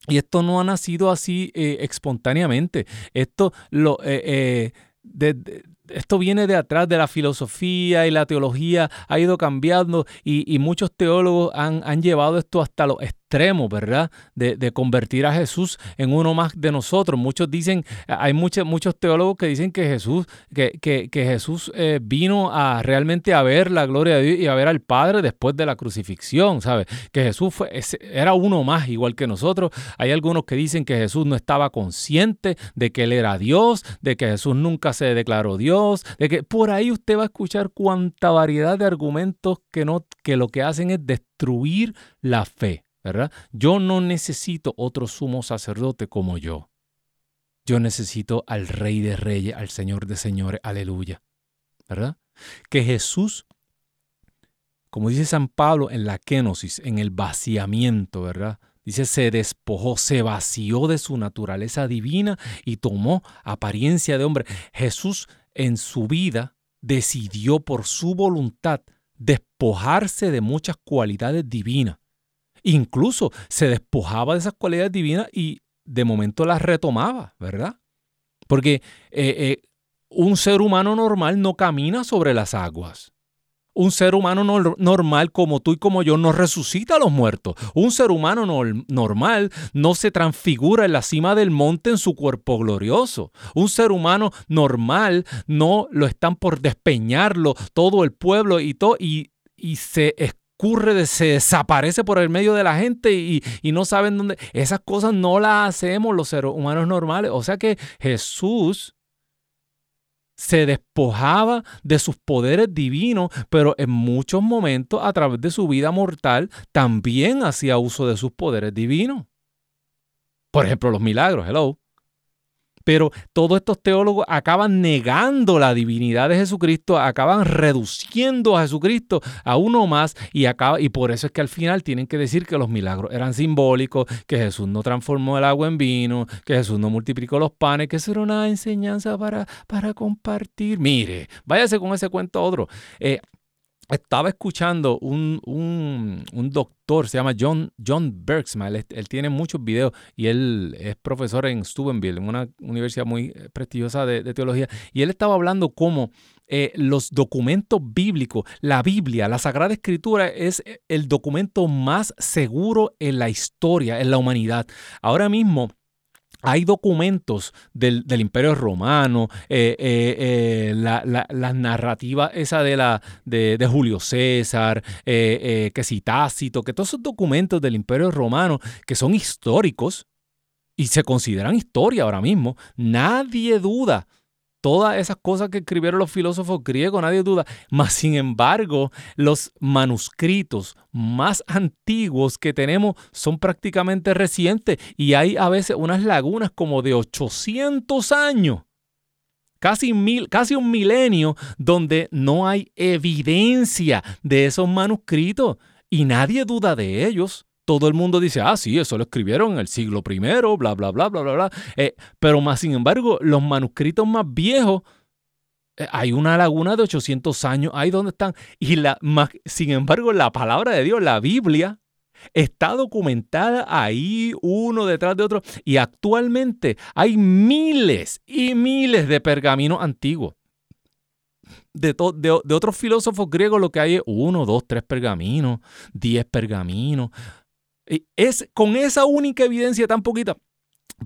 Y esto no ha nacido así eh, espontáneamente. Esto lo... Eh, eh, esto viene de atrás de la filosofía y la teología ha ido cambiando y, muchos teólogos han, han, llevado esto hasta los extremo, ¿verdad? De, convertir a Jesús en uno más de nosotros. Muchos dicen, hay muchos, muchos teólogos que dicen que Jesús, que, que, Jesús eh, vino a realmente a ver la gloria de Dios y a ver al Padre después de la crucifixión, ¿sabes? Que Jesús fue, era uno más, igual que nosotros. Hay algunos que dicen que Jesús no estaba consciente de que Él era Dios, de que Jesús nunca se declaró Dios, de que por ahí usted va a escuchar cuánta variedad de argumentos que, no, que lo que hacen es destruir la fe. ¿Verdad? Yo no necesito otro sumo sacerdote como yo. Yo necesito al Rey de Reyes, al Señor de Señores, aleluya, ¿verdad? Que Jesús, como dice San Pablo en la kenosis, en el vaciamiento, ¿verdad? Dice, se despojó, se vació de su naturaleza divina y tomó apariencia de hombre. Jesús en su vida decidió por su voluntad despojarse de muchas cualidades divinas Incluso se despojaba de esas cualidades divinas y de momento las retomaba, ¿verdad? Porque eh, eh, un ser humano normal no camina sobre las aguas. Un ser humano normal como tú y como yo no resucita a los muertos. Un ser humano normal no se transfigura en la cima del monte en su cuerpo glorioso. Un ser humano normal no lo están por despeñarlo todo el pueblo y, todo y, y se se desaparece por el medio de la gente y, y no saben dónde. Esas cosas no las hacemos los seres humanos normales. O sea que Jesús se despojaba de sus poderes divinos, pero en muchos momentos a través de su vida mortal también hacía uso de sus poderes divinos. Por ejemplo, los milagros, hello. Pero todos estos teólogos acaban negando la divinidad de Jesucristo, acaban reduciendo a Jesucristo a uno más y, acaba, y por eso es que al final tienen que decir que los milagros eran simbólicos, que Jesús no transformó el agua en vino, que Jesús no multiplicó los panes, que eso era una enseñanza para, para compartir. Mire, váyase con ese cuento otro. Eh, estaba escuchando un, un, un, doctor, se llama John, John Bergsman, él, tiene muchos videos y él es profesor en Steubenville, en una universidad muy eh, prestigiosa de, teología, y él estaba hablando cómo eh, los documentos bíblicos, la Biblia, la Sagrada Escritura es el documento más seguro en la historia, en la humanidad. Ahora mismo hay documentos del, Imperio Romano, eh, eh, eh, la, narrativa esa de, la, de, Julio César, que si Tácito, que todos esos documentos del Imperio Romano que son históricos y se consideran historia ahora mismo, nadie duda todas esas cosas que escribieron los filósofos griegos, nadie duda. Mas, sin embargo, los manuscritos más antiguos que tenemos son prácticamente recientes y hay a veces unas lagunas como de 800 años. Casi, mil, casi un milenio donde no hay evidencia de esos manuscritos y nadie duda de ellos todo el mundo dice, ah, sí, eso lo escribieron en el siglo I, bla, bla, bla, bla, bla, bla. Eh, pero más sin embargo, los manuscritos más viejos, eh, hay una laguna de 800 años, ahí donde están. Y la, más, sin embargo, la palabra de Dios, la Biblia, está documentada ahí uno detrás de otro. Y actualmente hay miles y miles de pergaminos antiguos. De, de, de, otros filósofos griegos lo que hay es uno, dos, tres pergaminos, diez pergaminos. Es con esa única evidencia tan poquita.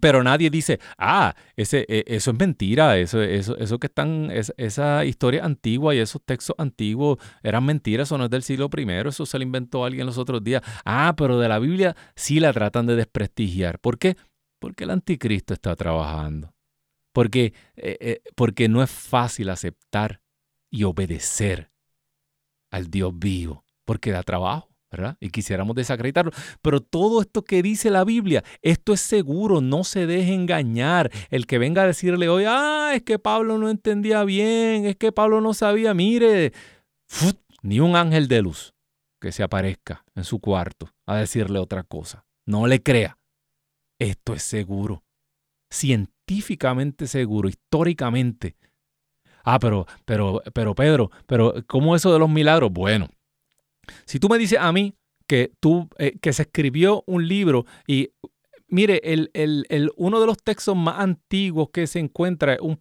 Pero nadie dice, ah, ese, e, eso es mentira, eso, eso, eso que están, esa historia antigua y esos textos antiguos eran mentiras, eso no es del siglo I, eso se lo inventó alguien los otros días. Ah, pero de la Biblia sí la tratan de desprestigiar. ¿Por qué? Porque el anticristo está trabajando. Porque, eh, eh, porque no es fácil aceptar y obedecer al Dios vivo, porque da trabajo. Y quisiéramos desacreditarlo. Pero todo esto que dice la Biblia, esto es seguro, no se deje engañar. El que venga a decirle hoy, ah, es que Pablo no entendía bien, es que Pablo no sabía, mire, ni un ángel de luz que se aparezca en su cuarto a decirle otra cosa. No le crea. Esto es seguro, científicamente seguro, históricamente. Ah, pero, pero, pero Pedro, pero ¿cómo eso de los milagros? Bueno, si tú me dices a mí que, tú, eh, que se escribió un libro y mire, el, el, uno de los textos más antiguos que se encuentra es un,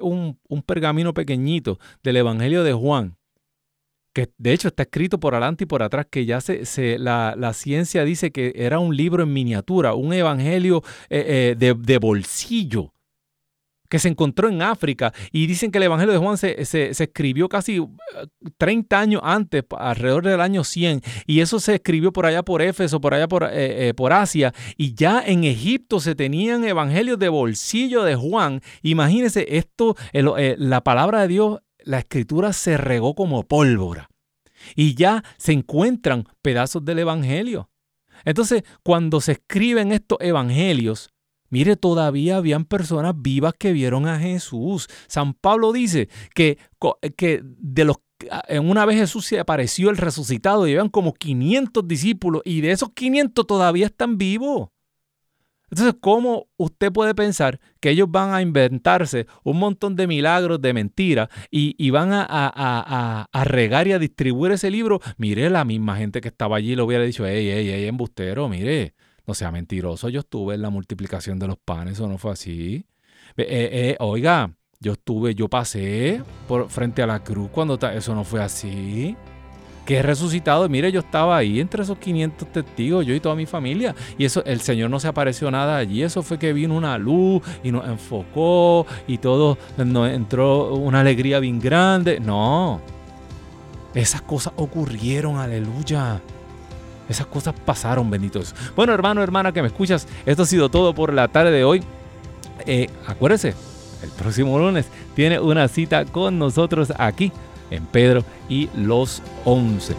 un, un, pergamino pequeñito del Evangelio de Juan, que de hecho está escrito por adelante y por atrás, que ya se, se la, la, ciencia dice que era un libro en miniatura, un evangelio eh, eh, de, de bolsillo que se encontró en África y dicen que el Evangelio de Juan se, escribió casi 30 uh, años antes, alrededor del año 100, y eso se escribió por allá por Éfeso, por allá por, eh, eh, por Asia, y ya en Egipto se tenían evangelios de bolsillo de Juan. Imagínense esto, eh, la palabra de Dios, la escritura se regó como pólvora, y ya se encuentran pedazos del Evangelio. Entonces, cuando se escriben estos evangelios, Mire, todavía habían personas vivas que vieron a Jesús. San Pablo dice que, que de los una vez Jesús se apareció el resucitado y habían como 500 discípulos y de esos 500 todavía están vivos. Entonces, ¿cómo usted puede pensar que ellos van a inventarse un montón de milagros, de mentiras, y, van a, a, regar y a distribuir ese libro? Mire, la misma gente que estaba allí le hubiera dicho, ey, ey, ey, embustero, mire, no sea mentiroso, yo estuve en la multiplicación de los panes, ¿o no fue así? Eh, eh, oiga, yo estuve, yo pasé por frente a la cruz cuando eso no fue así. Que he resucitado, mire, yo estaba ahí entre esos 500 testigos, yo y toda mi familia. Y eso, el Señor no se apareció nada allí. Eso fue que vino una luz y nos enfocó y todo, nos entró una alegría bien grande. No, esas cosas ocurrieron, aleluya. Esas cosas pasaron, benditos. Bueno, hermano, hermana, que me escuchas, esto ha sido todo por la tarde de hoy. Eh, acuérdese, el próximo lunes tiene una cita con nosotros aquí en Pedro y los 11.